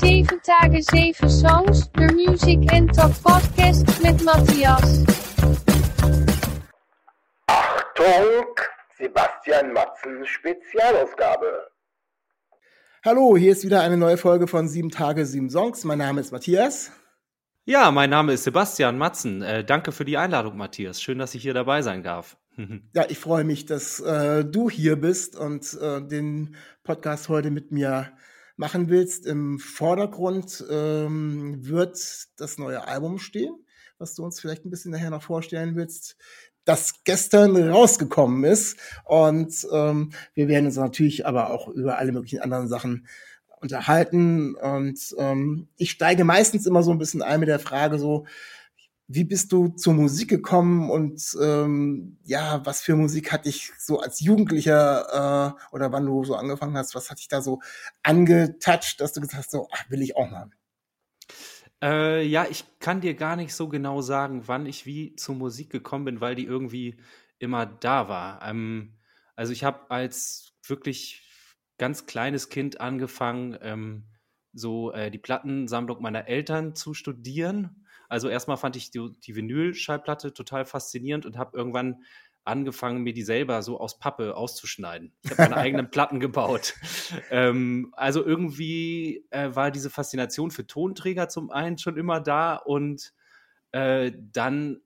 7 Tage 7 Songs, de Music and Talk Podcast mit Matthias. Achtung, Sebastian Matzen Spezialausgabe. Hallo, hier ist wieder eine neue Folge von 7 Tage 7 Songs. Mein Name ist Matthias. Ja, mein Name ist Sebastian Matzen. Äh, danke für die Einladung, Matthias. Schön, dass ich hier dabei sein darf. ja, ich freue mich, dass äh, du hier bist und äh, den Podcast heute mit mir machen willst. Im Vordergrund ähm, wird das neue Album stehen, was du uns vielleicht ein bisschen nachher noch vorstellen willst, das gestern rausgekommen ist. Und ähm, wir werden uns natürlich aber auch über alle möglichen anderen Sachen unterhalten. Und ähm, ich steige meistens immer so ein bisschen ein mit der Frage so, wie bist du zur Musik gekommen und ähm, ja, was für Musik hat dich so als Jugendlicher äh, oder wann du so angefangen hast, was hat dich da so angetouched, dass du gesagt hast, so, ach, will ich auch mal? Äh, ja, ich kann dir gar nicht so genau sagen, wann ich wie zur Musik gekommen bin, weil die irgendwie immer da war. Ähm, also ich habe als wirklich ganz kleines Kind angefangen, ähm, so äh, die Plattensammlung meiner Eltern zu studieren. Also erstmal fand ich die, die Vinylschallplatte total faszinierend und habe irgendwann angefangen, mir die selber so aus Pappe auszuschneiden. Ich habe meine eigenen Platten gebaut. Ähm, also irgendwie äh, war diese Faszination für Tonträger zum einen schon immer da und äh, dann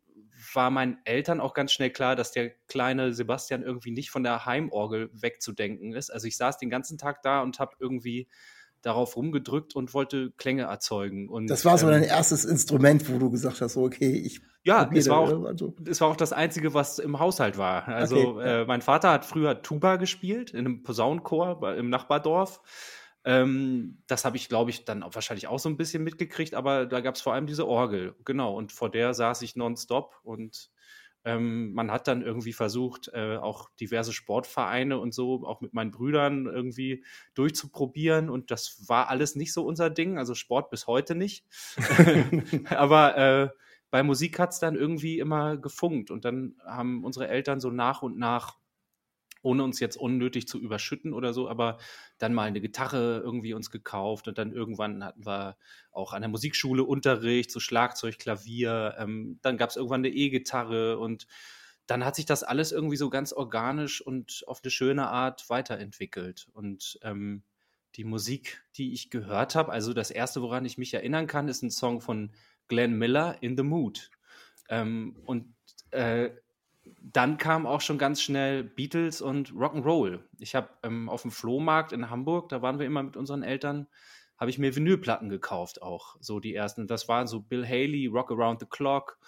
war meinen Eltern auch ganz schnell klar, dass der kleine Sebastian irgendwie nicht von der Heimorgel wegzudenken ist. Also ich saß den ganzen Tag da und habe irgendwie darauf rumgedrückt und wollte Klänge erzeugen. Und, das war so ähm, dein erstes Instrument, wo du gesagt hast, so, okay, ich. Ja, es war, auch, also. es war auch das Einzige, was im Haushalt war. Also okay, äh, mein Vater hat früher Tuba gespielt in einem Posaunenchor im Nachbardorf. Ähm, das habe ich, glaube ich, dann auch wahrscheinlich auch so ein bisschen mitgekriegt, aber da gab es vor allem diese Orgel, genau. Und vor der saß ich nonstop und ähm, man hat dann irgendwie versucht, äh, auch diverse Sportvereine und so, auch mit meinen Brüdern irgendwie durchzuprobieren. Und das war alles nicht so unser Ding, also Sport bis heute nicht. aber äh, bei Musik hat es dann irgendwie immer gefunkt. Und dann haben unsere Eltern so nach und nach ohne uns jetzt unnötig zu überschütten oder so, aber dann mal eine Gitarre irgendwie uns gekauft und dann irgendwann hatten wir auch an der Musikschule Unterricht, so Schlagzeug, Klavier, ähm, dann gab es irgendwann eine E-Gitarre und dann hat sich das alles irgendwie so ganz organisch und auf eine schöne Art weiterentwickelt. Und ähm, die Musik, die ich gehört habe, also das erste, woran ich mich erinnern kann, ist ein Song von Glenn Miller, In the Mood. Ähm, und äh, dann kam auch schon ganz schnell Beatles und Rock'n'Roll. Ich habe ähm, auf dem Flohmarkt in Hamburg, da waren wir immer mit unseren Eltern, habe ich mir Vinylplatten gekauft auch, so die ersten. Das waren so Bill Haley, Rock Around the Clock,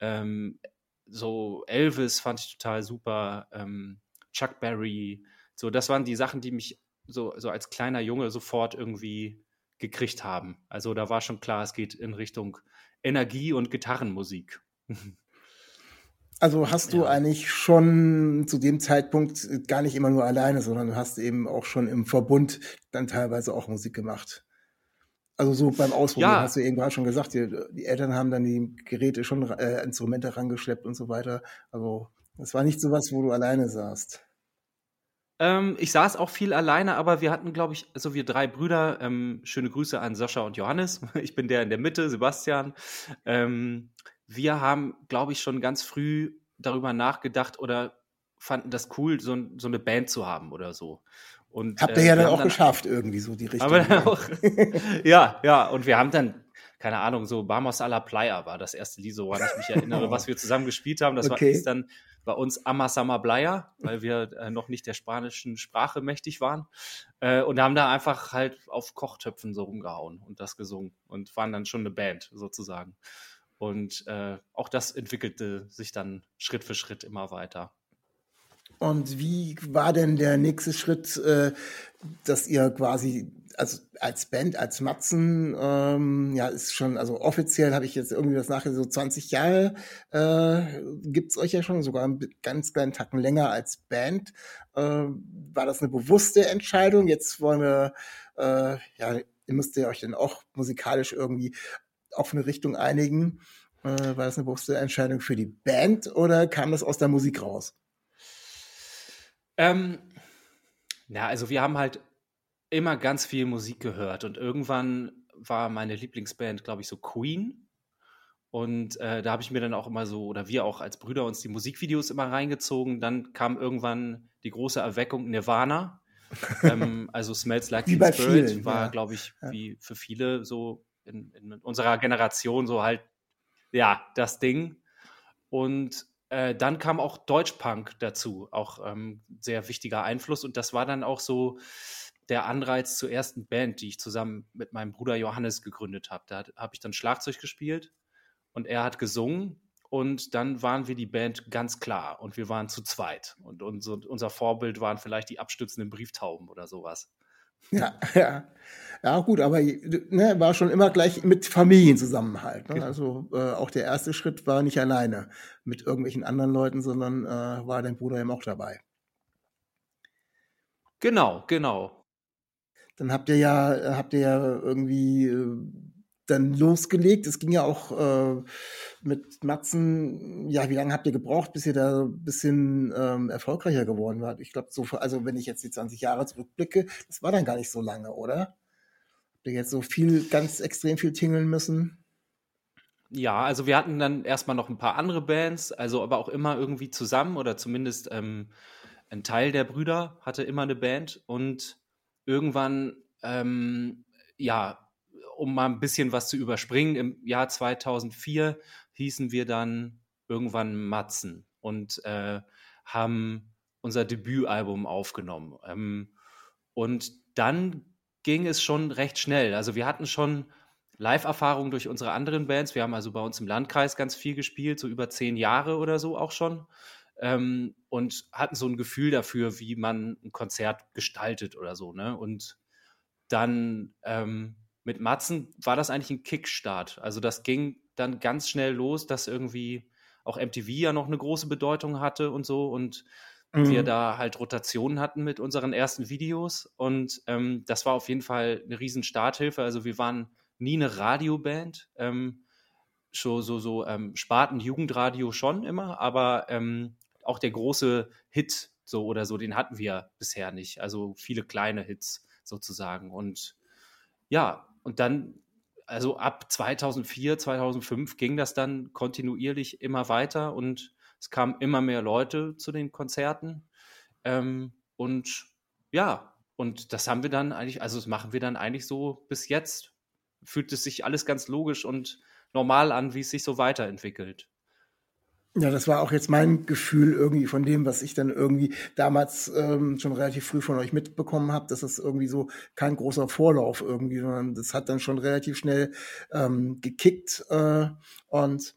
ähm, so Elvis fand ich total super, ähm, Chuck Berry, so das waren die Sachen, die mich so, so als kleiner Junge sofort irgendwie gekriegt haben. Also da war schon klar, es geht in Richtung Energie und Gitarrenmusik. Also hast du ja. eigentlich schon zu dem Zeitpunkt gar nicht immer nur alleine, sondern du hast eben auch schon im Verbund dann teilweise auch Musik gemacht. Also so beim Ausprobieren ja. hast du irgendwann schon gesagt, die, die, Eltern haben dann die Geräte schon, äh, Instrumente rangeschleppt und so weiter. Also das war nicht so was, wo du alleine saßt. Ähm, ich saß auch viel alleine, aber wir hatten, glaube ich, so also wir drei Brüder. Ähm, schöne Grüße an Sascha und Johannes. Ich bin der in der Mitte, Sebastian. Ähm, wir haben, glaube ich, schon ganz früh darüber nachgedacht oder fanden das cool, so, so eine Band zu haben oder so. Und, Habt ihr äh, ja dann auch dann, geschafft, irgendwie so die Richtung. Aber auch, ja, ja, und wir haben dann, keine Ahnung, so Bamos a la Playa war das erste Lied, so woran ich mich erinnere, was wir zusammen gespielt haben. Das okay. war dann bei uns Amasama Playa, weil wir äh, noch nicht der spanischen Sprache mächtig waren. Äh, und haben da einfach halt auf Kochtöpfen so rumgehauen und das gesungen und waren dann schon eine Band sozusagen. Und äh, auch das entwickelte sich dann Schritt für Schritt immer weiter. Und wie war denn der nächste Schritt, äh, dass ihr quasi, also als Band, als Matzen, ähm, ja, ist schon, also offiziell habe ich jetzt irgendwie das nachher so 20 Jahre äh, gibt es euch ja schon, sogar einen ganz kleinen Tacken länger als Band. Äh, war das eine bewusste Entscheidung? Jetzt wollen wir, äh, ja, ihr müsst ihr euch dann auch musikalisch irgendwie auf eine Richtung einigen. Äh, war das eine bewusste Entscheidung für die Band oder kam das aus der Musik raus? Ähm, na, also wir haben halt immer ganz viel Musik gehört und irgendwann war meine Lieblingsband, glaube ich, so Queen. Und äh, da habe ich mir dann auch immer so, oder wir auch als Brüder uns die Musikvideos immer reingezogen. Dann kam irgendwann die große Erweckung Nirvana. ähm, also Smells Like Wie Teen Spirit vielen, war, ja. glaube ich, Ja. wie für viele so in, in unserer Generation so halt, ja, das Ding. Und äh, dann kam auch Deutschpunk dazu, auch ähm, sehr wichtiger Einfluss. Und das war dann auch so der Anreiz zur ersten Band, die ich zusammen mit meinem Bruder Johannes gegründet habe. Da habe ich dann Schlagzeug gespielt und er hat gesungen. Und dann waren wir die Band ganz klar und wir waren zu zweit. Und unser, unser Vorbild waren vielleicht die abstützenden Brieftauben oder sowas. Ja, ja. Ja, gut, aber ne, war schon immer gleich mit Familienzusammenhalt. Ne? Genau. Also äh, auch der erste Schritt war nicht alleine mit irgendwelchen anderen Leuten, sondern äh, war dein Bruder eben auch dabei. Genau, genau. Dann habt ihr ja, habt ihr ja irgendwie äh, dann losgelegt. Es ging ja auch äh, mit Matzen, ja, wie lange habt ihr gebraucht, bis ihr da ein bisschen ähm, erfolgreicher geworden wart? Ich glaube, so, also wenn ich jetzt die 20 Jahre zurückblicke, das war dann gar nicht so lange, oder? Habt ihr jetzt so viel, ganz extrem viel tingeln müssen? Ja, also wir hatten dann erstmal noch ein paar andere Bands, also aber auch immer irgendwie zusammen oder zumindest ähm, ein Teil der Brüder hatte immer eine Band und irgendwann, ähm, ja, um mal ein bisschen was zu überspringen, im Jahr 2004 hießen wir dann irgendwann Matzen und äh, haben unser Debütalbum aufgenommen. Ähm, und dann ging es schon recht schnell. Also wir hatten schon Live-Erfahrung durch unsere anderen Bands. Wir haben also bei uns im Landkreis ganz viel gespielt, so über zehn Jahre oder so auch schon. Ähm, und hatten so ein Gefühl dafür, wie man ein Konzert gestaltet oder so. Ne? Und dann ähm, mit Matzen war das eigentlich ein Kickstart. Also das ging dann ganz schnell los, dass irgendwie auch MTV ja noch eine große Bedeutung hatte und so. Und wir Mhm. da halt Rotationen hatten mit unseren ersten Videos. Und ähm, das war auf jeden Fall eine riesen Starthilfe. Also wir waren nie eine Radioband. Ähm, so, so, so ähm, Sparten-Jugendradio schon immer, aber ähm, auch der große Hit so oder so, den hatten wir bisher nicht. Also viele kleine Hits sozusagen. Und ja, und dann, also ab 2004, 2005 ging das dann kontinuierlich immer weiter und es kamen immer mehr Leute zu den Konzerten. Ähm, und ja, und das haben wir dann eigentlich, also das machen wir dann eigentlich so bis jetzt. Fühlt es sich alles ganz logisch und normal an, wie es sich so weiterentwickelt. Ja, das war auch jetzt mein Gefühl irgendwie von dem, was ich dann irgendwie damals ähm, schon relativ früh von euch mitbekommen habe, dass es irgendwie so kein großer Vorlauf irgendwie, sondern das hat dann schon relativ schnell ähm, gekickt äh, und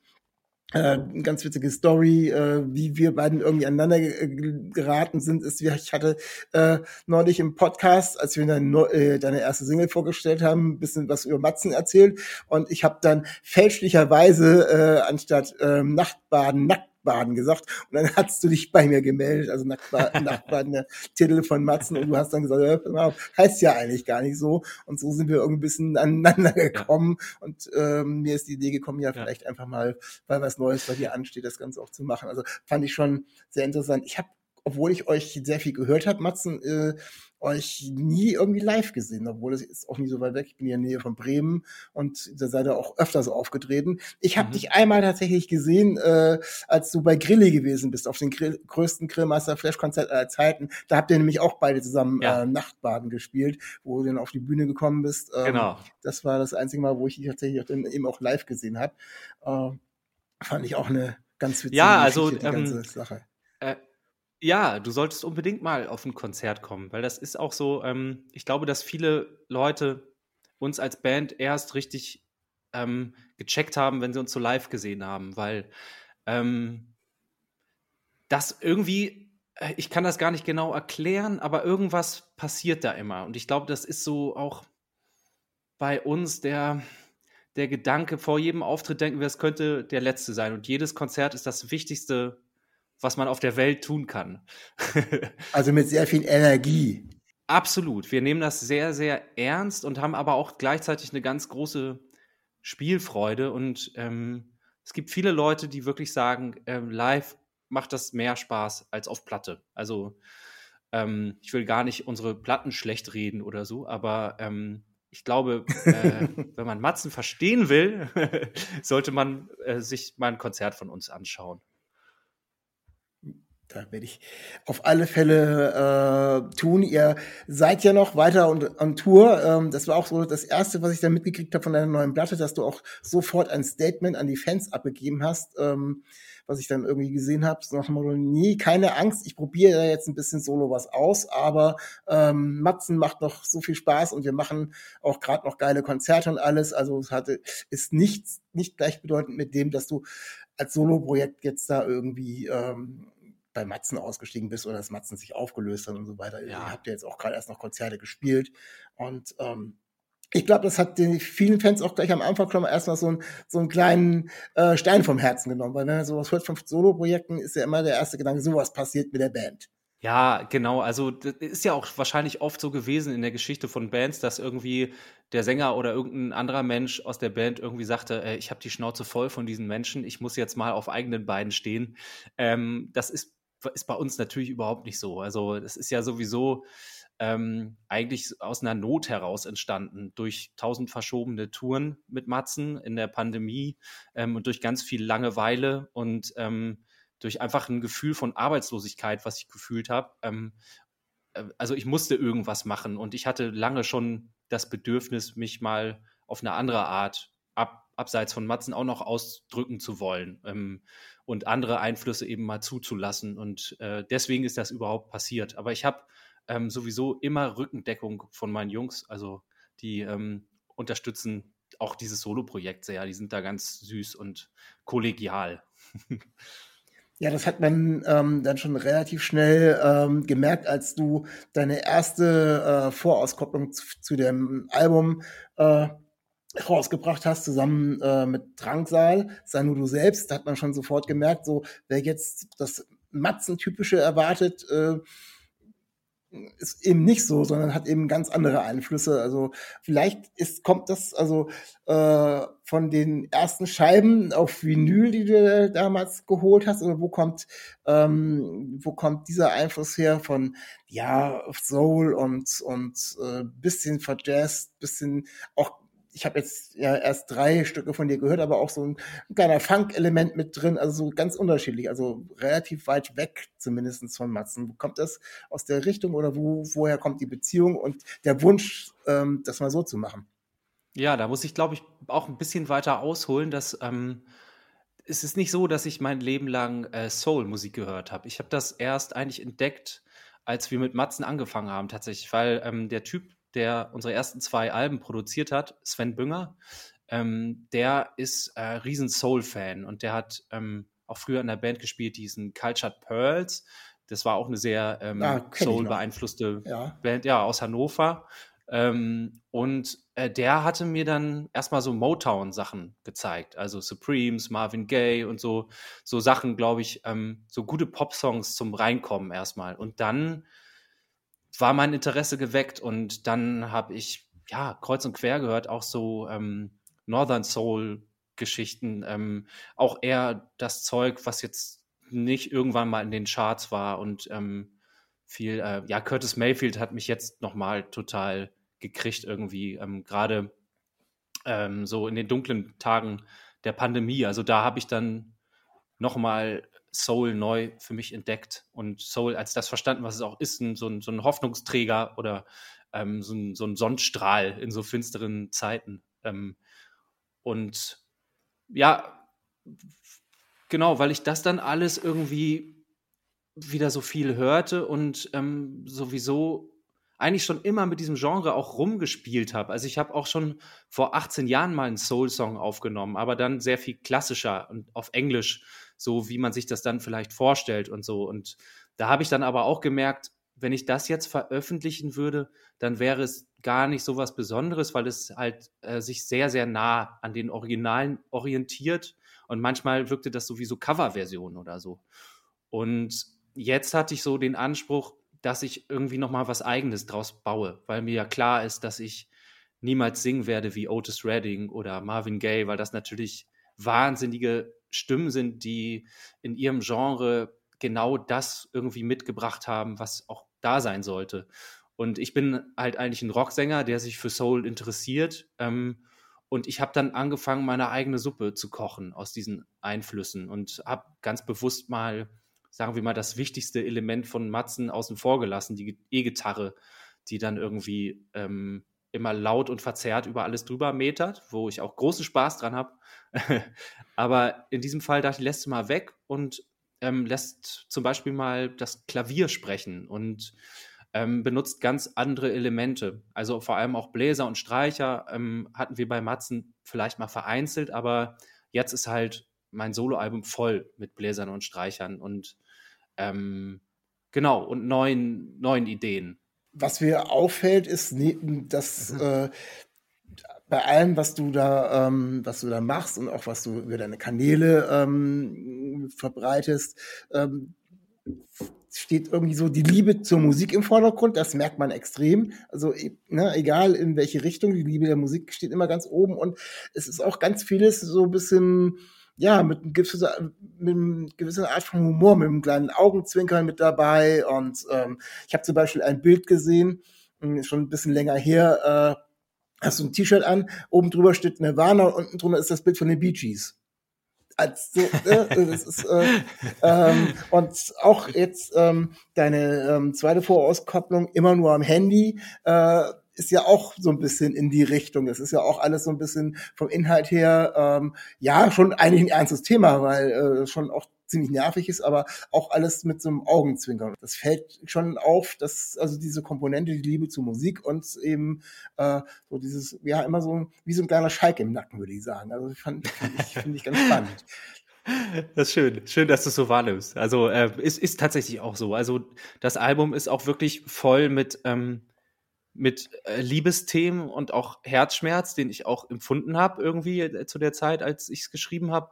äh, ganz witzige Story, äh, wie wir beiden irgendwie aneinander ge- geraten sind, ist, wie ich hatte äh, neulich im Podcast, als wir deine, äh, deine erste Single vorgestellt haben, ein bisschen was über Matzen erzählt. Und ich habe dann fälschlicherweise äh, anstatt ähm, Nachtbaden Nacktbaden gesagt und dann hast du dich bei mir gemeldet, also Nacktbaden, Nachtbaden der Titel von Matzen und du hast dann gesagt, ja, heißt ja eigentlich gar nicht so und so sind wir irgendwie ein bisschen aneinander gekommen und ähm, mir ist die Idee gekommen, ja, Ja. vielleicht einfach mal, weil was Neues bei dir ansteht, das Ganze auch zu machen. Also fand ich schon sehr interessant. Ich habe, obwohl ich euch sehr viel gehört habe, Matzen, äh, euch nie irgendwie live gesehen, obwohl es ist auch nie so weit weg. Ich bin hier in der Nähe von Bremen und da seid ihr auch öfter so aufgetreten. Ich habe Mhm. dich einmal tatsächlich gesehen, äh, als du bei Grilli gewesen bist, auf den Grill, größten Grillmaster Flash Konzert aller Zeiten. Da habt ihr nämlich auch beide zusammen Ja. äh, Nachtbaden gespielt, wo du dann auf die Bühne gekommen bist. Ähm, Genau. Das war das einzige Mal, wo ich dich tatsächlich auch dann eben auch live gesehen habe. Äh, fand ich auch eine ganz witzige Ja, also, ähm, ganze Sache. Äh, ja, du solltest unbedingt mal auf ein Konzert kommen, weil das ist auch so, ähm, ich glaube, dass viele Leute uns als Band erst richtig ähm, gecheckt haben, wenn sie uns so live gesehen haben, weil ähm, das irgendwie, äh, ich kann das gar nicht genau erklären, aber irgendwas passiert da immer. Und ich glaube, das ist so auch bei uns der, der Gedanke, vor jedem Auftritt denken wir, es könnte der letzte sein. Und jedes Konzert ist das Wichtigste, was man auf der Welt tun kann. Also mit sehr viel Energie. Absolut. Wir nehmen das sehr, sehr ernst und haben aber auch gleichzeitig eine ganz große Spielfreude. Und ähm, es gibt viele Leute, die wirklich sagen, ähm, live macht das mehr Spaß als auf Platte. Also ähm, ich will gar nicht unsere Platten schlecht reden oder so, aber ähm, ich glaube, äh, wenn man Matzen verstehen will, sollte man äh, sich mal ein Konzert von uns anschauen. Da werde ich auf alle Fälle äh, tun. Ihr seid ja noch weiter on, on Tour. Ähm, das war auch so das Erste, was ich dann mitgekriegt habe von deiner neuen Platte, dass du auch sofort ein Statement an die Fans abgegeben hast, ähm, was ich dann irgendwie gesehen habe. So nach dem nee, keine Angst, ich probiere da jetzt ein bisschen solo was aus, aber ähm, Matzen macht noch so viel Spaß und wir machen auch gerade noch geile Konzerte und alles. Also es hatte, ist nichts, nicht gleichbedeutend mit dem, dass du als Solo-Projekt jetzt da irgendwie ähm, bei Matzen ausgestiegen bist oder dass Matzen sich aufgelöst hat und so weiter. Ja. Ihr habt ja jetzt auch gerade erst noch Konzerte gespielt und ähm, ich glaube, das hat den vielen Fans auch gleich am Anfang schon mal erstmal so, ein, so einen kleinen äh, Stein vom Herzen genommen, weil wenn man sowas hört von Solo-Projekten, ist ja immer der erste Gedanke, sowas passiert mit der Band. Ja, genau. Also das ist ja auch wahrscheinlich oft so gewesen in der Geschichte von Bands, dass irgendwie der Sänger oder irgendein anderer Mensch aus der Band irgendwie sagte, äh, ich habe die Schnauze voll von diesen Menschen, ich muss jetzt mal auf eigenen Beinen stehen. Ähm, das ist ist bei uns natürlich überhaupt nicht so. Also das ist ja sowieso ähm, eigentlich aus einer Not heraus entstanden, durch tausend verschobene Touren mit Matzen in der Pandemie ähm, und durch ganz viel Langeweile und ähm, durch einfach ein Gefühl von Arbeitslosigkeit, was ich gefühlt habe. Ähm, äh, also ich musste irgendwas machen und ich hatte lange schon das Bedürfnis, mich mal auf eine andere Art abseits von Matzen auch noch ausdrücken zu wollen. Ähm, und andere Einflüsse eben mal zuzulassen. Und äh, deswegen ist das überhaupt passiert. Aber ich habe ähm, sowieso immer Rückendeckung von meinen Jungs. Also die ähm, unterstützen auch dieses Solo-Projekt sehr. Die sind da ganz süß und kollegial. Ja, das hat man ähm, dann schon relativ schnell ähm, gemerkt, als du deine erste äh, Vorauskopplung zu, zu dem Album äh, rausgebracht hast, zusammen äh, mit Drangsal, sei nur du selbst, da hat man schon sofort gemerkt, so wer jetzt das Matzen-typische erwartet, äh, ist eben nicht so, sondern hat eben ganz andere Einflüsse. Also vielleicht ist, kommt das also äh, von den ersten Scheiben auf Vinyl, die du damals geholt hast, oder wo kommt ähm, wo kommt dieser Einfluss her von ja Soul und und äh, bisschen verjazzt, bisschen auch ich habe jetzt ja erst drei Stücke von dir gehört, aber auch so ein, ein kleiner Funk-Element mit drin, also so ganz unterschiedlich, also relativ weit weg zumindest von Matzen. Kommt das aus der Richtung oder wo, woher kommt die Beziehung und der Wunsch, ähm, das mal so zu machen? Ja, da muss ich, glaube ich, auch ein bisschen weiter ausholen, dass ähm, es ist nicht so, dass ich mein Leben lang äh, Soul-Musik gehört habe. Ich habe das erst eigentlich entdeckt, als wir mit Matzen angefangen haben, tatsächlich, weil ähm, der Typ, der unsere ersten zwei Alben produziert hat, Sven Bünger, ähm, der ist äh, riesen Soul-Fan und der hat ähm, auch früher in der Band gespielt, diesen Cultured Pearls. Das war auch eine sehr ähm, ah, Soul-beeinflusste ja. Band, ja, aus Hannover. Ähm, und äh, der hatte mir dann erstmal so Motown-Sachen gezeigt, also Supremes, Marvin Gaye und so, so Sachen, glaube ich, ähm, so gute Pop-Songs zum Reinkommen erstmal. Und dann war mein Interesse geweckt und dann habe ich ja kreuz und quer gehört, auch so ähm, Northern Soul Geschichten, ähm, auch eher das Zeug, was jetzt nicht irgendwann mal in den Charts war und ähm, viel, äh, ja, Curtis Mayfield hat mich jetzt nochmal total gekriegt irgendwie, ähm, gerade ähm, so in den dunklen Tagen der Pandemie. Also da habe ich dann nochmal Soul neu für mich entdeckt und Soul als das verstanden, was es auch ist, ein, so, ein, so ein Hoffnungsträger oder ähm, so, ein, so ein Sonnenstrahl in so finsteren Zeiten. Ähm, und ja, genau, weil ich das dann alles irgendwie wieder so viel hörte und ähm, sowieso eigentlich schon immer mit diesem Genre auch rumgespielt habe. Also ich habe auch schon vor 18 Jahren mal einen Soul-Song aufgenommen, aber dann sehr viel klassischer und auf Englisch so wie man sich das dann vielleicht vorstellt und so. Und da habe ich dann aber auch gemerkt, wenn ich das jetzt veröffentlichen würde, dann wäre es gar nicht so was Besonderes, weil es halt äh, sich sehr, sehr nah an den Originalen orientiert. Und manchmal wirkte das sowieso Coverversion oder so. Und jetzt hatte ich so den Anspruch, dass ich irgendwie nochmal was Eigenes draus baue, weil mir ja klar ist, dass ich niemals singen werde wie Otis Redding oder Marvin Gaye, weil das natürlich wahnsinnige Stimmen sind, die in ihrem Genre genau das irgendwie mitgebracht haben, was auch da sein sollte. Und ich bin halt eigentlich ein Rocksänger, der sich für Soul interessiert. Ähm, und ich habe dann angefangen, meine eigene Suppe zu kochen aus diesen Einflüssen und habe ganz bewusst mal, sagen wir mal, das wichtigste Element von Matzen außen vor gelassen, die E-Gitarre, die dann irgendwie ähm, immer laut und verzerrt über alles drüber metert, wo ich auch großen Spaß dran habe. Aber in diesem Fall dachte ich, lässt du mal weg und ähm, lässt zum Beispiel mal das Klavier sprechen und ähm, benutzt ganz andere Elemente. Also vor allem auch Bläser und Streicher ähm, hatten wir bei Matzen vielleicht mal vereinzelt, aber jetzt ist halt mein Soloalbum voll mit Bläsern und Streichern und ähm, genau und neuen, neuen Ideen. Was mir auffällt, ist, dass mhm. äh, bei allem, was du da, ähm, was du da machst und auch was du über deine Kanäle ähm, verbreitest, ähm, steht irgendwie so die Liebe zur Musik im Vordergrund. Das merkt man extrem. Also e, ne, egal in welche Richtung, die Liebe der Musik steht immer ganz oben. Und es ist auch ganz vieles so ein bisschen ja, mit, einem gewissen, mit einer gewissen Art von Humor, mit einem kleinen Augenzwinkern mit dabei. Und ähm, ich habe zum Beispiel ein Bild gesehen, hm, schon ein bisschen länger her, äh, hast du ein T-Shirt an, oben drüber steht Nirvana und unten drunter ist das Bild von den Bee Gees. Als äh, das ist, äh, ähm, und auch jetzt ähm, deine ähm, zweite Vorauskopplung immer nur am Handy äh, ist ja auch so ein bisschen in die Richtung. Es ist ja auch alles so ein bisschen vom Inhalt her, ähm, ja, schon eigentlich ein ernstes Thema, weil äh, schon auch ziemlich nervig ist, aber auch alles mit so einem Augenzwinkern. Das fällt schon auf, dass also diese Komponente, die Liebe zur Musik und eben äh, so dieses, ja, immer so wie so ein kleiner Schalk im Nacken, würde ich sagen. Also fand, finde ich, find ich ganz spannend. Das ist schön. Schön, dass du es so wahrnimmst. Also äh, ist, ist tatsächlich auch so. Also das Album ist auch wirklich voll mit, ähm, mit äh, Liebesthemen und auch Herzschmerz, den ich auch empfunden habe irgendwie äh, zu der Zeit, als ich es geschrieben habe.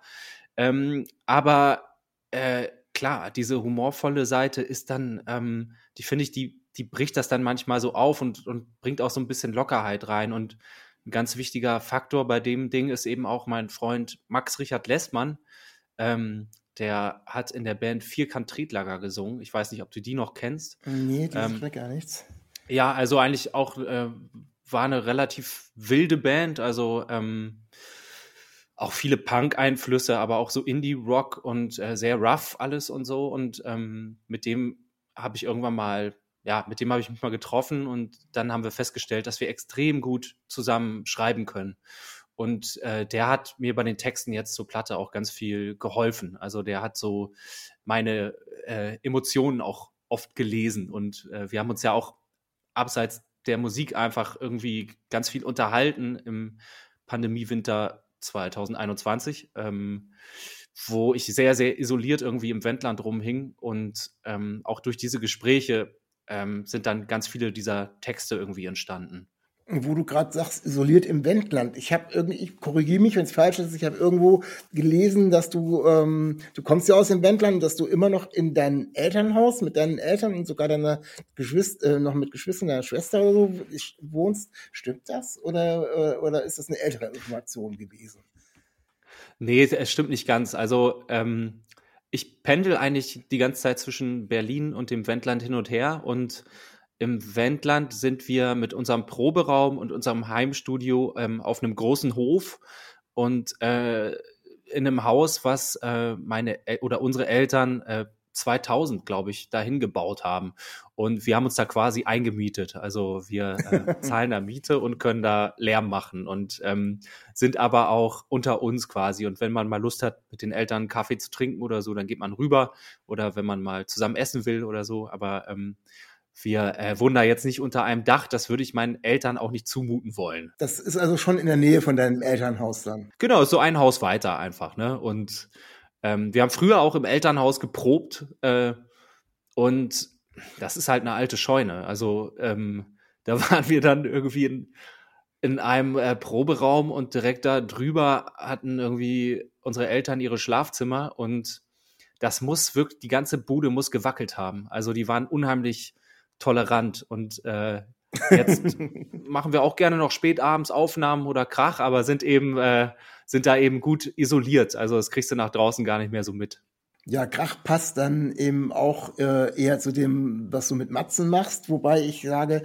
Ähm, aber äh, klar, diese humorvolle Seite ist dann, ähm, die finde ich, die, die bricht das dann manchmal so auf und, und bringt auch so ein bisschen Lockerheit rein. Und ein ganz wichtiger Faktor bei dem Ding ist eben auch mein Freund Max Richard Lessmann. Ähm, der hat in der Band Vierkant Tretlager gesungen. Ich weiß nicht, ob du die noch kennst. Nee, die ähm, gar nichts. Ja, also eigentlich auch äh, war eine relativ wilde Band. Also ähm, auch viele Punk-Einflüsse, aber auch so Indie-Rock und äh, sehr rough alles und so. Und ähm, mit dem habe ich irgendwann mal, ja, mit dem habe ich mich mal getroffen und dann haben wir festgestellt, dass wir extrem gut zusammen schreiben können. Und äh, der hat mir bei den Texten jetzt zur Platte auch ganz viel geholfen. Also der hat so meine äh, Emotionen auch oft gelesen und äh, wir haben uns ja auch abseits der Musik einfach irgendwie ganz viel unterhalten im Pandemiewinter 2021, ähm, wo ich sehr, sehr isoliert irgendwie im Wendland rumhing. Und ähm, auch durch diese Gespräche ähm, sind dann ganz viele dieser Texte irgendwie entstanden wo du gerade sagst, isoliert im Wendland. Ich habe irgendwie, ich korrigiere mich, wenn es falsch ist, ich habe irgendwo gelesen, dass du, ähm, du kommst ja aus dem Wendland, dass du immer noch in deinem Elternhaus mit deinen Eltern und sogar deiner Geschwister, äh, noch mit Geschwistern deiner Schwester oder so wohnst. Stimmt das? Oder, äh, oder ist das eine ältere Information gewesen? Nee, es stimmt nicht ganz. Also, ähm, ich pendel eigentlich die ganze Zeit zwischen Berlin und dem Wendland hin und her und im Wendland sind wir mit unserem Proberaum und unserem Heimstudio ähm, auf einem großen Hof und äh, in einem Haus, was äh, meine oder unsere Eltern äh, 2000, glaube ich, dahin gebaut haben. Und wir haben uns da quasi eingemietet. Also wir äh, zahlen da Miete und können da Lärm machen und ähm, sind aber auch unter uns quasi. Und wenn man mal Lust hat, mit den Eltern Kaffee zu trinken oder so, dann geht man rüber. Oder wenn man mal zusammen essen will oder so. Aber ähm, wir äh, wohnen da jetzt nicht unter einem Dach, das würde ich meinen Eltern auch nicht zumuten wollen. Das ist also schon in der Nähe von deinem Elternhaus dann. Genau, so ein Haus weiter einfach, ne? Und ähm, wir haben früher auch im Elternhaus geprobt äh, und das ist halt eine alte Scheune. Also ähm, da waren wir dann irgendwie in, in einem äh, Proberaum und direkt da drüber hatten irgendwie unsere Eltern ihre Schlafzimmer und das muss wirklich, die ganze Bude muss gewackelt haben. Also die waren unheimlich tolerant. Und äh, jetzt machen wir auch gerne noch spätabends Aufnahmen oder Krach, aber sind eben, äh, sind da eben gut isoliert. Also das kriegst du nach draußen gar nicht mehr so mit. Ja, Krach passt dann eben auch äh, eher zu dem, was du mit Matzen machst, wobei ich sage,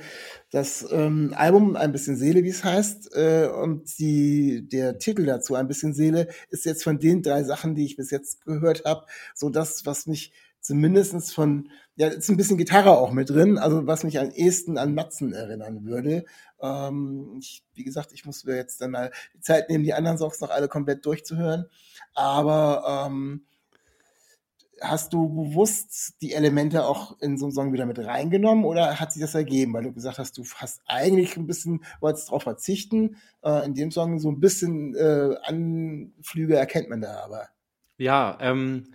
das ähm, Album ein bisschen Seele, wie es heißt, äh, und die, der Titel dazu ein bisschen Seele ist jetzt von den drei Sachen, die ich bis jetzt gehört habe, so das, was mich zumindestens von, ja, ist ein bisschen Gitarre auch mit drin, also was mich am ehesten an Matzen erinnern würde. Ähm, ich, wie gesagt, ich muss mir jetzt dann mal die Zeit nehmen, die anderen Songs noch alle komplett durchzuhören, aber ähm, hast du bewusst die Elemente auch in so einen Song wieder mit reingenommen oder hat sich das ergeben, weil du gesagt hast, du hast eigentlich ein bisschen, wolltest darauf verzichten. Äh, in dem Song so ein bisschen äh, Anflüge erkennt man da aber. Ja, ähm,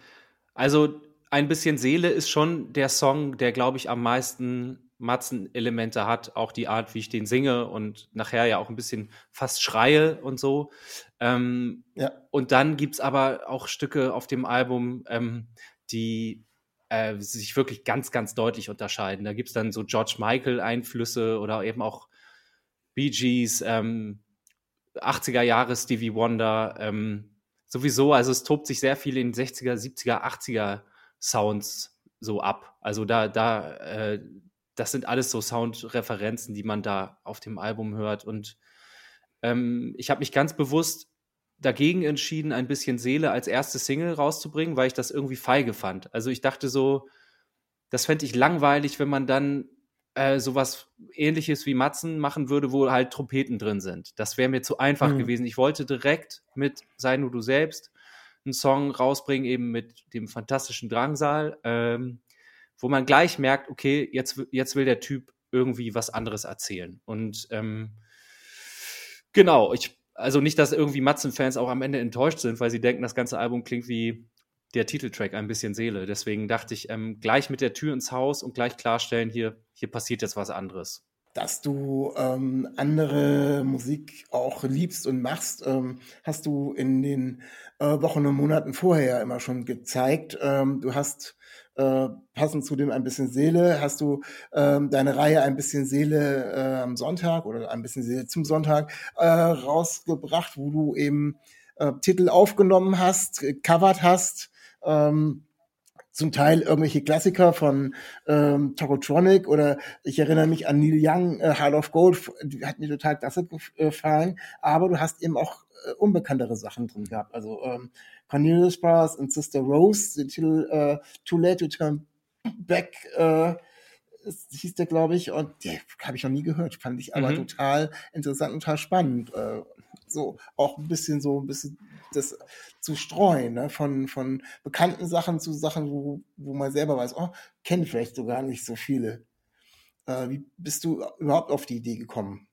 also ein bisschen Seele ist schon der Song, der, glaube ich, am meisten Matzen-Elemente hat, auch die Art, wie ich den singe und nachher ja auch ein bisschen fast schreie und so. Ähm, ja. Und dann gibt es aber auch Stücke auf dem Album, ähm, die äh, sich wirklich ganz, ganz deutlich unterscheiden. Da gibt es dann so George Michael-Einflüsse oder eben auch Bee Gees, ähm, 80er Jahre Stevie Wonder, ähm, sowieso, also es tobt sich sehr viel in 60er, 70er, 80er Sounds so ab. Also da, da, äh, das sind alles so Soundreferenzen, die man da auf dem Album hört. Und ähm, ich habe mich ganz bewusst dagegen entschieden, ein bisschen Seele als erste Single rauszubringen, weil ich das irgendwie feige fand. Also ich dachte so, das fände ich langweilig, wenn man dann äh, sowas ähnliches wie Matzen machen würde, wo halt Trompeten drin sind. Das wäre mir zu einfach mhm. gewesen. Ich wollte direkt mit Sei nur du selbst einen Song rausbringen, eben mit dem fantastischen Drangsal, ähm, wo man gleich merkt, okay, jetzt, jetzt will der Typ irgendwie was anderes erzählen. Und ähm, genau, ich also nicht, dass irgendwie Matzen-Fans auch am Ende enttäuscht sind, weil sie denken, das ganze Album klingt wie der Titeltrack ein bisschen Seele. Deswegen dachte ich, ähm, gleich mit der Tür ins Haus und gleich klarstellen, hier, hier passiert jetzt was anderes. Dass du ähm, andere Musik auch liebst und machst, ähm, hast du in den äh, Wochen und Monaten vorher immer schon gezeigt. Ähm, du hast äh, passend zu dem ein bisschen Seele, hast du ähm, deine Reihe ein bisschen Seele äh, am Sonntag oder ein bisschen Seele zum Sonntag äh, rausgebracht, wo du eben äh, Titel aufgenommen hast, covered hast. Ähm, zum Teil irgendwelche Klassiker von ähm, Tokotronic oder ich erinnere mich an Neil Young, äh, Heart of Gold, die hat mir total klasse gefallen, aber du hast eben auch äh, unbekanntere Sachen drin gehabt. Also ähm, Cornelius Brothers und Sister Rose, den Titel äh, Too Late to Turn Back äh, hieß der, glaube ich, und die habe ich noch nie gehört, fand ich aber mhm. total interessant und total spannend. Äh, so auch ein bisschen so ein bisschen das zu streuen, ne? von, von bekannten Sachen zu Sachen, wo, wo man selber weiß, oh, kenne vielleicht so gar nicht so viele. Äh, wie bist du überhaupt auf die Idee gekommen?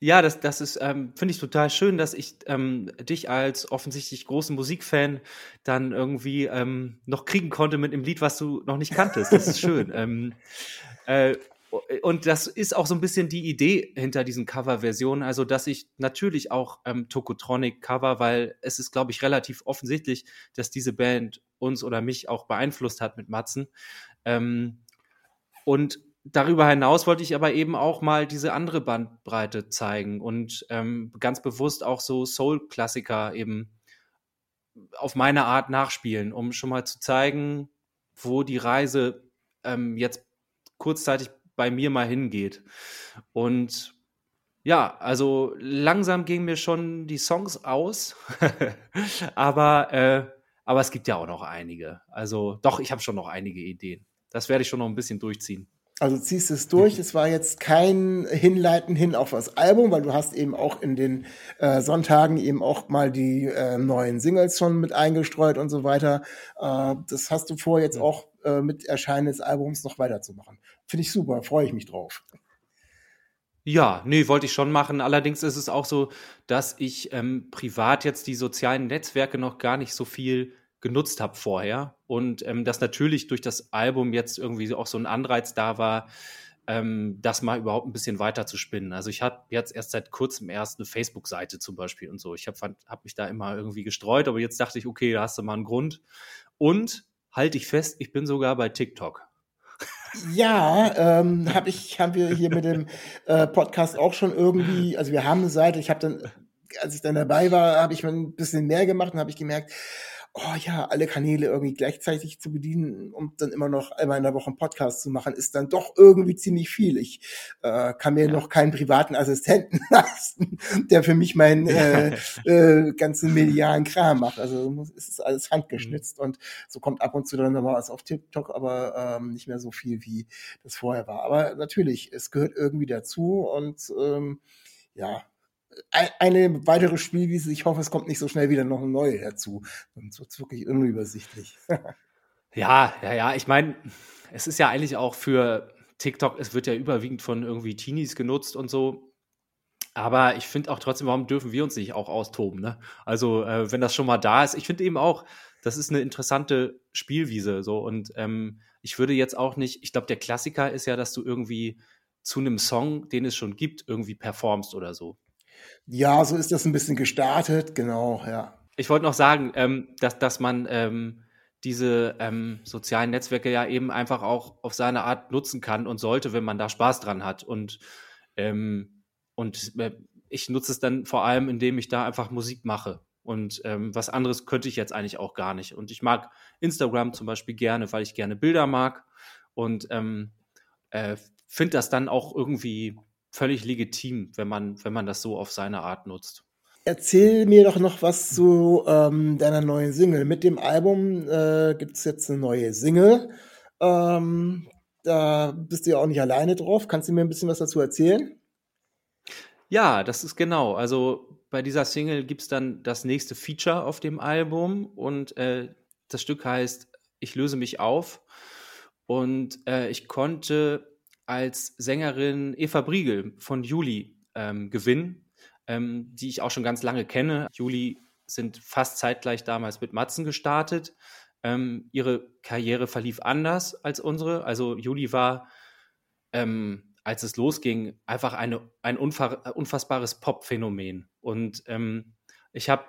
Ja, das, das ist, ähm, finde ich total schön, dass ich ähm, dich als offensichtlich großen Musikfan dann irgendwie ähm, noch kriegen konnte mit einem Lied, was du noch nicht kanntest. Das ist schön. ähm, äh, und das ist auch so ein bisschen die Idee hinter diesen Cover-Versionen, also dass ich natürlich auch ähm, Tokotronic cover, weil es ist, glaube ich, relativ offensichtlich, dass diese Band uns oder mich auch beeinflusst hat mit Matzen. Ähm, und darüber hinaus wollte ich aber eben auch mal diese andere Bandbreite zeigen und ähm, ganz bewusst auch so Soul-Klassiker eben auf meine Art nachspielen, um schon mal zu zeigen, wo die Reise ähm, jetzt kurzzeitig bei mir mal hingeht. Und ja, also langsam gehen mir schon die Songs aus, aber, äh, aber es gibt ja auch noch einige. Also doch, ich habe schon noch einige Ideen. Das werde ich schon noch ein bisschen durchziehen. Also ziehst es durch. Es war jetzt kein Hinleiten hin auf das Album, weil du hast eben auch in den äh, Sonntagen eben auch mal die äh, neuen Singles schon mit eingestreut und so weiter. Äh, das hast du vor, jetzt auch äh, mit Erscheinen des Albums noch weiterzumachen. Finde ich super, freue ich mich drauf. Ja, nee, wollte ich schon machen. Allerdings ist es auch so, dass ich ähm, privat jetzt die sozialen Netzwerke noch gar nicht so viel genutzt habe vorher. Und ähm, dass natürlich durch das Album jetzt irgendwie auch so ein Anreiz da war, ähm, das mal überhaupt ein bisschen weiter zu spinnen. Also ich habe jetzt erst seit kurzem erst eine Facebook-Seite zum Beispiel und so. Ich habe hab mich da immer irgendwie gestreut, aber jetzt dachte ich, okay, da hast du mal einen Grund. Und halte ich fest, ich bin sogar bei TikTok. Ja, ähm, habe ich, haben wir hier mit dem äh, Podcast auch schon irgendwie, also wir haben eine Seite, ich habe dann, als ich dann dabei war, habe ich ein bisschen mehr gemacht und habe ich gemerkt, oh ja, alle Kanäle irgendwie gleichzeitig zu bedienen und dann immer noch einmal in der Woche einen Podcast zu machen, ist dann doch irgendwie ziemlich viel. Ich äh, kann mir ja. noch keinen privaten Assistenten leisten, der für mich meinen äh, äh, ganzen medialen Kram macht. Also es ist alles handgeschnitzt mhm. und so kommt ab und zu dann nochmal was auf TikTok, aber ähm, nicht mehr so viel, wie das vorher war. Aber natürlich, es gehört irgendwie dazu und ähm, ja, eine weitere Spielwiese. Ich hoffe, es kommt nicht so schnell wieder noch eine neue dazu. Sonst wird es wirklich unübersichtlich. ja, ja, ja. Ich meine, es ist ja eigentlich auch für TikTok, es wird ja überwiegend von irgendwie Teenies genutzt und so. Aber ich finde auch trotzdem, warum dürfen wir uns nicht auch austoben? Ne? Also, äh, wenn das schon mal da ist, ich finde eben auch, das ist eine interessante Spielwiese. So. Und ähm, ich würde jetzt auch nicht, ich glaube, der Klassiker ist ja, dass du irgendwie zu einem Song, den es schon gibt, irgendwie performst oder so. Ja, so ist das ein bisschen gestartet, genau, ja. Ich wollte noch sagen, ähm, dass, dass man ähm, diese ähm, sozialen Netzwerke ja eben einfach auch auf seine Art nutzen kann und sollte, wenn man da Spaß dran hat. Und, ähm, und äh, ich nutze es dann vor allem, indem ich da einfach Musik mache. Und ähm, was anderes könnte ich jetzt eigentlich auch gar nicht. Und ich mag Instagram zum Beispiel gerne, weil ich gerne Bilder mag. Und ähm, äh, finde das dann auch irgendwie völlig legitim, wenn man, wenn man das so auf seine Art nutzt. Erzähl mir doch noch was zu ähm, deiner neuen Single. Mit dem Album äh, gibt es jetzt eine neue Single. Ähm, da bist du ja auch nicht alleine drauf. Kannst du mir ein bisschen was dazu erzählen? Ja, das ist genau. Also bei dieser Single gibt es dann das nächste Feature auf dem Album und äh, das Stück heißt Ich löse mich auf. Und äh, ich konnte als Sängerin Eva Briegel von Juli ähm, gewinnen, ähm, die ich auch schon ganz lange kenne. Juli sind fast zeitgleich damals mit Matzen gestartet. Ähm, ihre Karriere verlief anders als unsere. Also Juli war, ähm, als es losging, einfach eine, ein unfassbares Pop-Phänomen. Und ähm, ich habe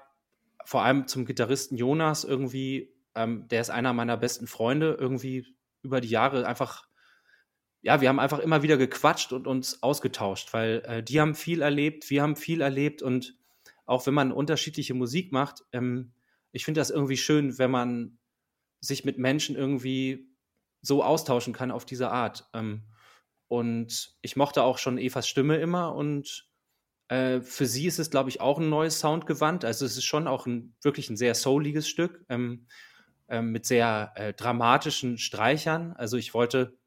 vor allem zum Gitarristen Jonas irgendwie, ähm, der ist einer meiner besten Freunde, irgendwie über die Jahre einfach ja, wir haben einfach immer wieder gequatscht und uns ausgetauscht, weil äh, die haben viel erlebt, wir haben viel erlebt und auch wenn man unterschiedliche Musik macht, ähm, ich finde das irgendwie schön, wenn man sich mit Menschen irgendwie so austauschen kann auf diese Art. Ähm, und ich mochte auch schon Evas Stimme immer und äh, für sie ist es, glaube ich, auch ein neues Soundgewand. Also es ist schon auch ein, wirklich ein sehr souliges Stück ähm, äh, mit sehr äh, dramatischen Streichern. Also ich wollte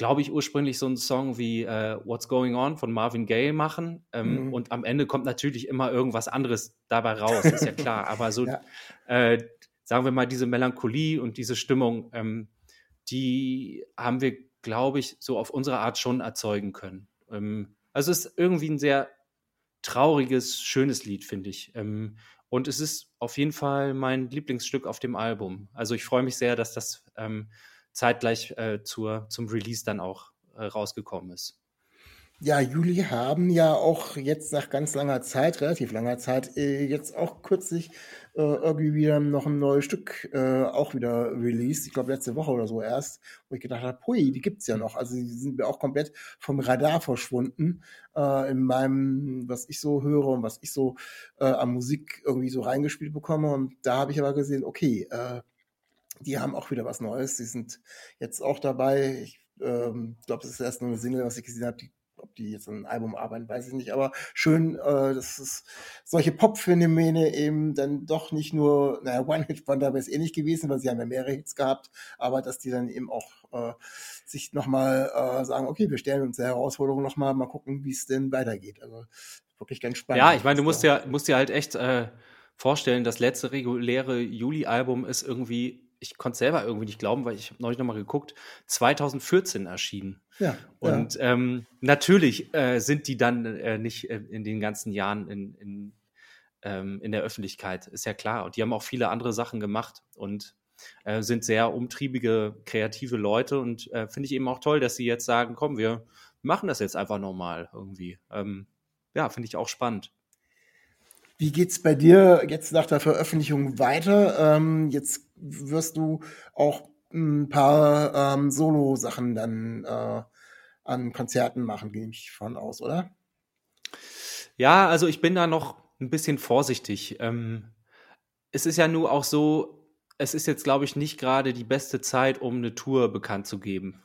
glaube ich, ursprünglich so einen Song wie äh, What's Going On von Marvin Gaye machen. Ähm, mhm. Und am Ende kommt natürlich immer irgendwas anderes dabei raus, ist ja klar. Aber so, ja. äh, sagen wir mal, diese Melancholie und diese Stimmung, ähm, die haben wir, glaube ich, so auf unsere Art schon erzeugen können. Ähm, also es ist irgendwie ein sehr trauriges, schönes Lied, finde ich. Ähm, und es ist auf jeden Fall mein Lieblingsstück auf dem Album. Also ich freue mich sehr, dass das ähm, zeitgleich äh, zur, zum Release dann auch äh, rausgekommen ist. Ja, Juli haben ja auch jetzt nach ganz langer Zeit, relativ langer Zeit, äh, jetzt auch kürzlich äh, irgendwie wieder noch ein neues Stück äh, auch wieder released. Ich glaube letzte Woche oder so erst, wo ich gedacht habe, hui, die gibt's ja noch. Also die sind mir auch komplett vom Radar verschwunden äh, in meinem, was ich so höre und was ich so äh, an Musik irgendwie so reingespielt bekomme. Und da habe ich aber gesehen, okay, äh, die haben auch wieder was Neues. Die sind jetzt auch dabei. Ich ähm, glaube, es ist erst nur eine Single, was ich gesehen habe. Die, ob die jetzt ein Album arbeiten, weiß ich nicht. Aber schön, äh, dass es solche Pop-Phänomene eben dann doch nicht nur, naja, One-Hit-Wonder wäre es eh nicht gewesen, weil sie haben ja mehrere Hits gehabt, aber dass die dann eben auch äh, sich nochmal äh, sagen, okay, wir stellen uns der Herausforderung nochmal, mal gucken, wie es denn weitergeht. Also wirklich ganz spannend. Ja, ich meine, du musst ja, musst ja halt echt äh, vorstellen, das letzte reguläre Juli-Album ist irgendwie ich konnte selber irgendwie nicht glauben, weil ich habe neulich nochmal geguckt, 2014 erschienen. Ja. Und ja. Ähm, natürlich äh, sind die dann äh, nicht äh, in den ganzen Jahren in, in, ähm, in der Öffentlichkeit, ist ja klar. Und die haben auch viele andere Sachen gemacht und äh, sind sehr umtriebige, kreative Leute. Und äh, finde ich eben auch toll, dass sie jetzt sagen, komm, wir machen das jetzt einfach nochmal irgendwie. Ähm, ja, finde ich auch spannend. Wie geht's bei dir jetzt nach der Veröffentlichung weiter? Ähm, jetzt wirst du auch ein paar ähm, Solo-Sachen dann äh, an Konzerten machen, gehe ich von aus, oder? Ja, also ich bin da noch ein bisschen vorsichtig. Ähm, es ist ja nur auch so, es ist jetzt, glaube ich, nicht gerade die beste Zeit, um eine Tour bekannt zu geben.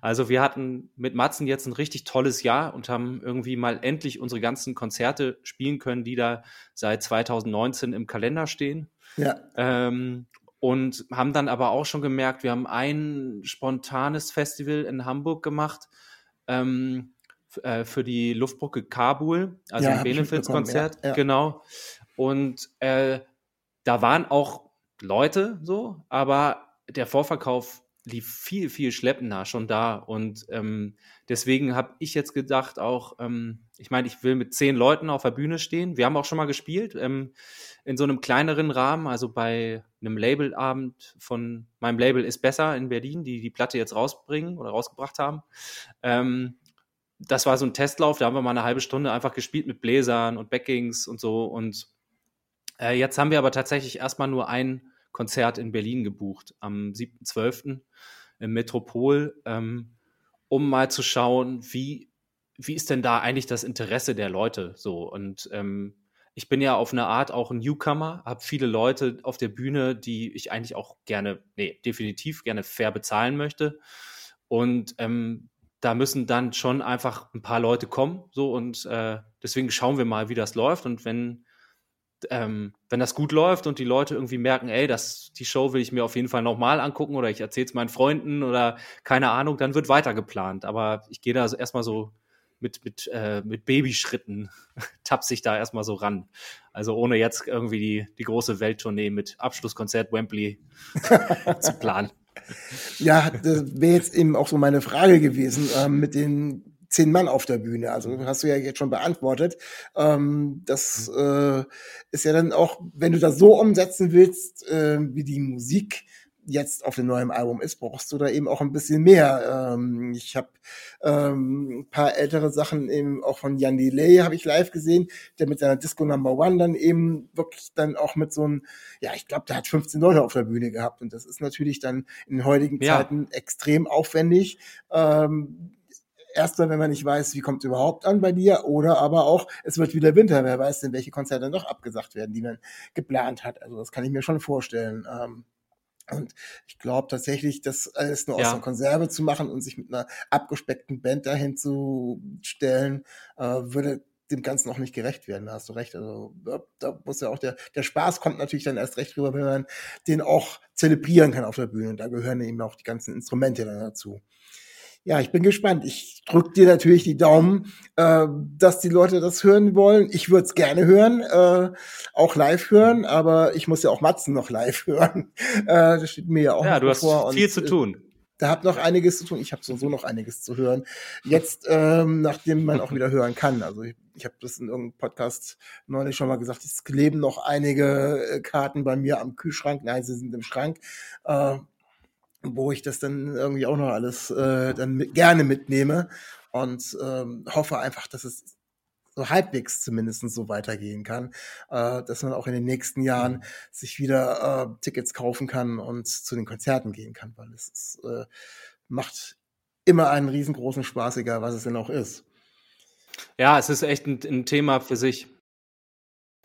Also wir hatten mit Matzen jetzt ein richtig tolles Jahr und haben irgendwie mal endlich unsere ganzen Konzerte spielen können, die da seit 2019 im Kalender stehen. Ja. Ähm, und haben dann aber auch schon gemerkt, wir haben ein spontanes Festival in Hamburg gemacht ähm, äh, für die Luftbrücke Kabul, also Ja, ein Benefizkonzert, ja, ja. genau. Und äh, da waren auch Leute so, aber der Vorverkauf lief viel, viel schleppender schon da. Und ähm, deswegen habe ich jetzt gedacht, auch, ähm, ich meine, ich will mit zehn Leuten auf der Bühne stehen. Wir haben auch schon mal gespielt, ähm, in so einem kleineren Rahmen, also bei einem Labelabend von meinem Label ist besser in Berlin, die die Platte jetzt rausbringen oder rausgebracht haben. Ähm, das war so ein Testlauf, da haben wir mal eine halbe Stunde einfach gespielt mit Bläsern und Backings und so. Und äh, jetzt haben wir aber tatsächlich erstmal nur ein Konzert in Berlin gebucht am 7.12. im Metropol, ähm, um mal zu schauen, wie, wie ist denn da eigentlich das Interesse der Leute so. Und ähm, ich bin ja auf eine Art auch ein Newcomer, habe viele Leute auf der Bühne, die ich eigentlich auch gerne, nee, definitiv gerne fair bezahlen möchte. Und ähm, da müssen dann schon einfach ein paar Leute kommen, so und äh, deswegen schauen wir mal, wie das läuft. Und wenn, ähm, wenn das gut läuft und die Leute irgendwie merken, ey, das, die Show will ich mir auf jeden Fall nochmal angucken oder ich erzähle es meinen Freunden oder keine Ahnung, dann wird weiter geplant. Aber ich gehe da erstmal so mit, mit, äh, mit Babyschritten, tapse ich da erstmal so ran. Also ohne jetzt irgendwie die, die große Welttournee mit Abschlusskonzert Wembley zu planen. Ja, das wäre jetzt eben auch so meine Frage gewesen ähm, mit den zehn Mann auf der Bühne. Also hast du ja jetzt schon beantwortet. Ähm, das äh, ist ja dann auch, wenn du das so umsetzen willst, äh, wie die Musik jetzt auf dem neuen Album ist, brauchst du da eben auch ein bisschen mehr. Ähm, ich habe ähm, ein paar ältere Sachen eben auch von Jan Delay habe ich live gesehen, der mit seiner Disco Number One dann eben wirklich dann auch mit so einem, ja, ich glaube, der hat 15 Leute auf der Bühne gehabt und das ist natürlich dann in heutigen Ja. Zeiten extrem aufwendig. Ähm, Erstmal, wenn man nicht weiß, wie kommt es überhaupt an bei dir, oder aber auch, es wird wieder Winter, wer weiß denn, welche Konzerte dann doch abgesagt werden, die man geplant hat. Also das kann ich mir schon vorstellen. Ähm, und ich glaube tatsächlich, das alles nur aus Ja. einer Konserve zu machen und sich mit einer abgespeckten Band dahin zu stellen, äh, würde dem Ganzen auch nicht gerecht werden. Da hast du recht. Also da muss ja auch der, der Spaß kommt natürlich dann erst recht rüber, wenn man den auch zelebrieren kann auf der Bühne. Und da gehören eben auch die ganzen Instrumente dann dazu. Ja, ich bin gespannt. Ich drücke dir natürlich die Daumen, äh, dass die Leute das hören wollen. Ich würde es gerne hören, äh, auch live hören, aber ich muss ja auch Matzen noch live hören. Äh, das steht mir ja auch Ja, noch du hast bevor. viel Und, zu äh, tun. da habt noch einiges zu tun. Ich habe sowieso noch einiges zu hören. Jetzt, ähm, nachdem man auch wieder hören kann. Also ich, ich habe das in irgendeinem Podcast neulich schon mal gesagt. Es kleben noch einige äh, Karten bei mir am Kühlschrank. Nein, sie sind im Schrank. Äh, wo ich das dann irgendwie auch noch alles äh, dann mit, gerne mitnehme und ähm, hoffe einfach, dass es so halbwegs zumindest so weitergehen kann, äh, dass man auch in den nächsten Jahren sich wieder äh, Tickets kaufen kann und zu den Konzerten gehen kann, weil es ist, äh, macht immer einen riesengroßen Spaß, egal was es denn auch ist. Ja, es ist echt ein, ein Thema für sich.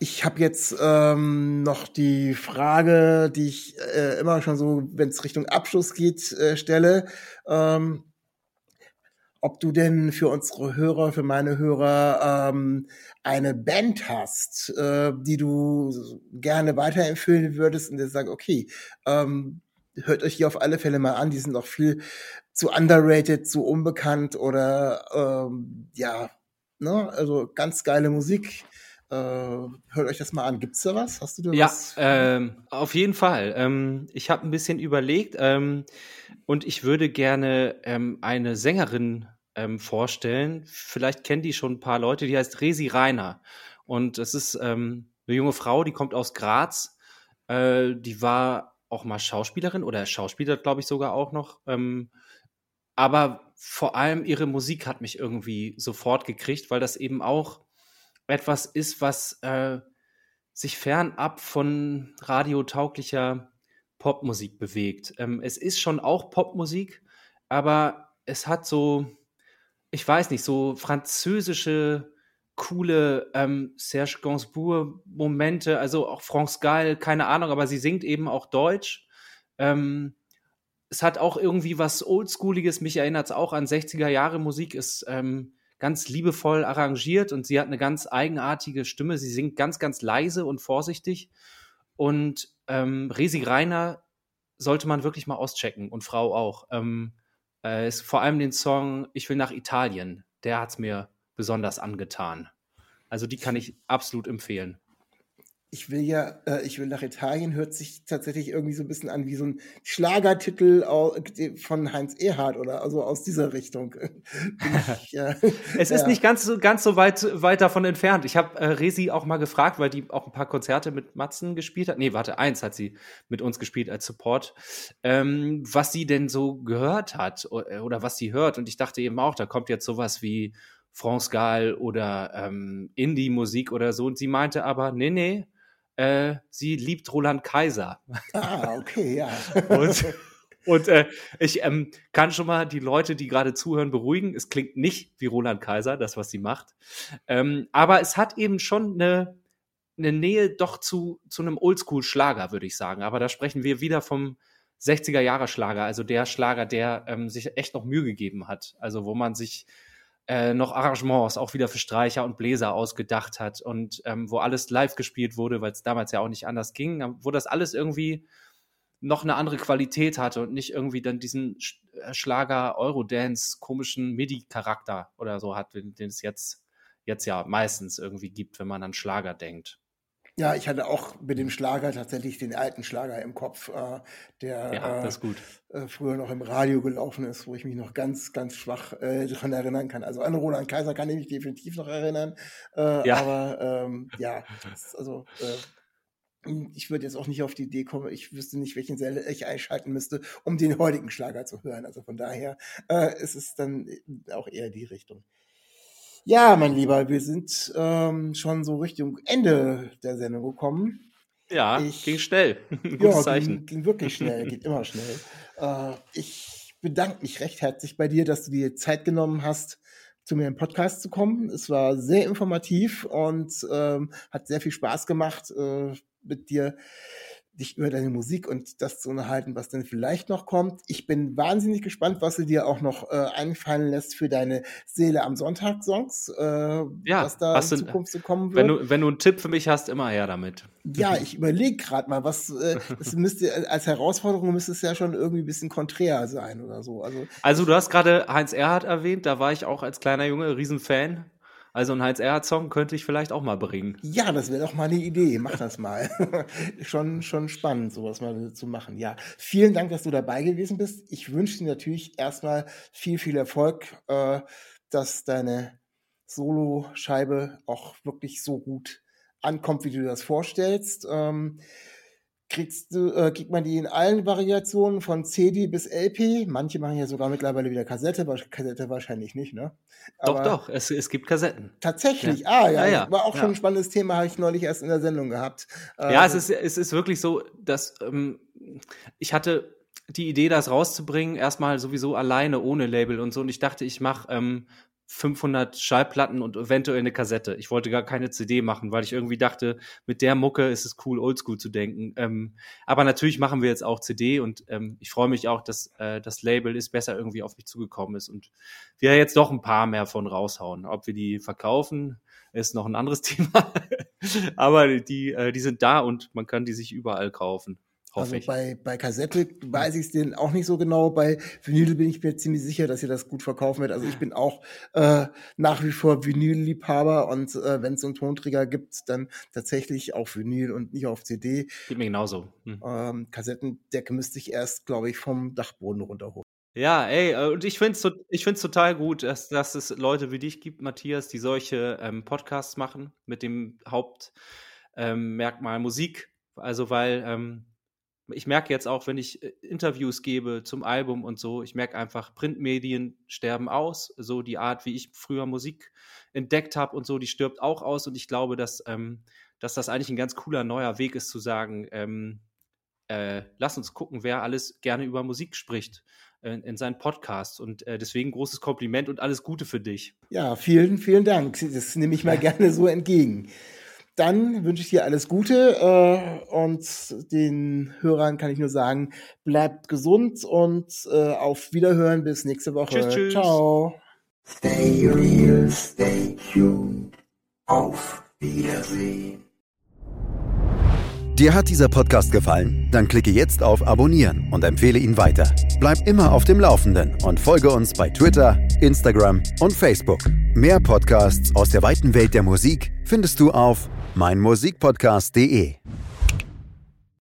Ich habe jetzt ähm, noch die Frage, die ich äh, immer schon so, wenn es Richtung Abschluss geht, äh, stelle. Ähm, ob du denn für unsere Hörer, für meine Hörer ähm, eine Band hast, äh, die du gerne weiterempfehlen würdest und dir sagst, okay, ähm, hört euch die auf alle Fälle mal an, die sind noch viel zu underrated, zu unbekannt oder ähm, ja, ne, also ganz geile Musik. Äh, hört euch das mal an. Gibt's da was? Hast du da Ja, was? ähm, auf jeden Fall. Ähm, ich habe ein bisschen überlegt ähm, und ich würde gerne ähm, eine Sängerin ähm, vorstellen. Vielleicht kennen die schon ein paar Leute, die heißt Resi Reiner. Und es ist ähm, eine junge Frau, die kommt aus Graz. Äh, die war auch mal Schauspielerin oder Schauspieler, glaube ich, sogar auch noch. Aber vor allem ihre Musik hat mich irgendwie sofort gekriegt, weil das eben auch etwas ist, was äh, sich fernab von radiotauglicher Popmusik bewegt. Ähm, es ist schon auch Popmusik, aber es hat so, ich weiß nicht, so französische coole ähm, Serge Gainsbourg-Momente, also auch France Gall, keine Ahnung, aber sie singt eben auch Deutsch. Ähm, es hat auch irgendwie was Oldschooliges, mich erinnert es auch an 60er Jahre Musik, ist ähm, ganz liebevoll arrangiert und sie hat eine ganz eigenartige Stimme. Sie singt ganz, ganz leise und vorsichtig. Und ähm, Resi Reiner sollte man wirklich mal auschecken und Frau auch. Ähm, äh, ist vor allem den Song Ich will nach Italien. Der hat es mir besonders angetan. Also die kann ich absolut empfehlen ich will ja, äh, ich will nach Italien, hört sich tatsächlich irgendwie so ein bisschen an wie so ein Schlagertitel von Heinz Erhardt oder also aus dieser Richtung. ich, äh, es ist ja. nicht ganz so, ganz so weit, weit davon entfernt. Ich habe äh, Resi auch mal gefragt, weil die auch ein paar Konzerte mit Matzen gespielt hat. Nee, warte, eins hat sie mit uns gespielt als Support, ähm, was sie denn so gehört hat oder was sie hört. Und ich dachte eben auch, da kommt jetzt sowas wie France Gall oder ähm, Indie-Musik oder so. Und sie meinte aber, nee, nee, äh, sie liebt Roland Kaiser. Ah, okay, ja. und, und äh, ich ähm, kann schon mal die Leute, die gerade zuhören, beruhigen. Es klingt nicht wie Roland Kaiser, das, was sie macht. Ähm, aber es hat eben schon eine, eine Nähe doch zu, zu einem Oldschool-Schlager, würde ich sagen. Aber da sprechen wir wieder vom 60er-Jahre-Schlager, also der Schlager, der ähm, sich echt noch Mühe gegeben hat. Also wo man sich äh, noch Arrangements auch wieder für Streicher und Bläser ausgedacht hat und ähm, wo alles live gespielt wurde, weil es damals ja auch nicht anders ging, wo das alles irgendwie noch eine andere Qualität hatte und nicht irgendwie dann diesen äh, Schlager Eurodance komischen MIDI-Charakter oder so hat, den, den es jetzt, jetzt ja meistens irgendwie gibt, wenn man an Schlager denkt. Ja, ich hatte auch mit dem Schlager tatsächlich den alten Schlager im Kopf, äh, der ja, äh, äh, früher noch im Radio gelaufen ist, wo ich mich noch ganz, ganz schwach äh, daran erinnern kann. Also an Roland Kaiser kann ich mich definitiv noch erinnern. Äh, ja. Aber ähm, ja, also äh, ich würde jetzt auch nicht auf die Idee kommen, ich wüsste nicht, welchen Sender ich einschalten müsste, um den heutigen Schlager zu hören. Also von daher ist es dann auch eher die Richtung. Ja, mein Lieber, wir sind ähm, schon so Richtung Ende der Sendung gekommen. Ja, ich, ging schnell. ja, Zeichen. Ging, ging wirklich schnell, geht immer schnell. Äh, ich bedanke mich recht herzlich bei dir, dass du dir Zeit genommen hast, zu mir im Podcast zu kommen. Es war sehr informativ und ähm, hat sehr viel Spaß gemacht, äh, mit dir dich über deine Musik und das zu unterhalten, was dann vielleicht noch kommt. Ich bin wahnsinnig gespannt, was du dir auch noch äh, einfallen lässt für deine Seele am Sonntag Songs, äh, ja, was da in du, Zukunft so kommen wird. Wenn du, wenn du einen Tipp für mich hast, immer her damit. Ja, ich überlege gerade mal, was äh, das müsste als Herausforderung müsste es ja schon irgendwie ein bisschen konträr sein oder so. Also, also du hast gerade Heinz Erhardt erwähnt, da war ich auch als kleiner Junge Riesenfan. Also ein Heinz Erhardt-Song könnte ich vielleicht auch mal bringen. Ja, das wäre doch mal eine Idee. Mach das mal. schon, schon spannend, sowas mal zu machen. Ja, vielen Dank, dass du dabei gewesen bist. Ich wünsche dir natürlich erstmal viel, viel Erfolg, äh, dass deine Solo-Scheibe auch wirklich so gut ankommt, wie du das vorstellst. Ähm, kriegst du, äh, kriegt man die in allen Variationen von CD bis LP. Manche machen ja sogar mittlerweile wieder Kassette, Kassette wahrscheinlich nicht, ne? Aber doch, doch, es, es gibt Kassetten. Tatsächlich, ja. ah ja, ja, ja. war auch schon ein spannendes Thema, habe ich neulich erst in der Sendung gehabt. Ja, es, ist, es ist wirklich so, dass ähm, ich hatte die Idee, das rauszubringen, erstmal sowieso alleine ohne Label und so. Und ich dachte, ich mache ähm, 500 Schallplatten und eventuell eine Kassette. Ich wollte gar keine CD machen, weil ich irgendwie dachte, mit der Mucke ist es cool, oldschool zu denken. Ähm, aber natürlich machen wir jetzt auch CD und ähm, ich freue mich auch, dass äh, das Label ist besser irgendwie auf mich zugekommen ist und wir jetzt doch ein paar mehr von raushauen. Ob wir die verkaufen, ist noch ein anderes Thema. aber die, äh, die sind da und man kann die sich überall kaufen. Also bei, bei Kassette weiß ich es denn auch nicht so genau. Bei Vinyl bin ich mir ziemlich sicher, dass ihr das gut verkaufen wird. Also ich bin auch äh, nach wie vor Vinyl-Liebhaber und äh, wenn es so einen Tonträger gibt, dann tatsächlich auf Vinyl und nicht auf CD. Geht mir genauso. Hm. Ähm, Kassettendecke müsste ich erst, glaube ich, vom Dachboden runterholen. Ja, ey, äh, und ich finde es ich find's total gut, dass, dass es Leute wie dich gibt, Matthias, die solche ähm, Podcasts machen mit dem Hauptmerkmal ähm, Musik. Also, weil ähm, ich merke jetzt auch, wenn ich äh, Interviews gebe zum Album und so, ich merke einfach, Printmedien sterben aus. So die Art, wie ich früher Musik entdeckt habe und so, die stirbt auch aus. Und ich glaube, dass, ähm, dass das eigentlich ein ganz cooler neuer Weg ist, zu sagen, ähm, äh, lass uns gucken, wer alles gerne über Musik spricht. in, in seinen Podcasts. Und äh, deswegen großes Kompliment und alles Gute für dich. Ja, vielen, vielen Dank. Das nehme ich mal gerne so entgegen. Dann wünsche ich dir alles Gute äh, und den Hörern kann ich nur sagen, bleibt gesund und äh, auf Wiederhören bis nächste Woche. Tschüss, tschüss. Ciao. Stay real, stay tuned. Auf Wiedersehen. Dir hat dieser Podcast gefallen? Dann klicke jetzt auf Abonnieren und empfehle ihn weiter. Bleib immer auf dem Laufenden und folge uns bei Twitter, Instagram und Facebook. Mehr Podcasts aus der weiten Welt der Musik findest du auf meinmusikpodcast.de.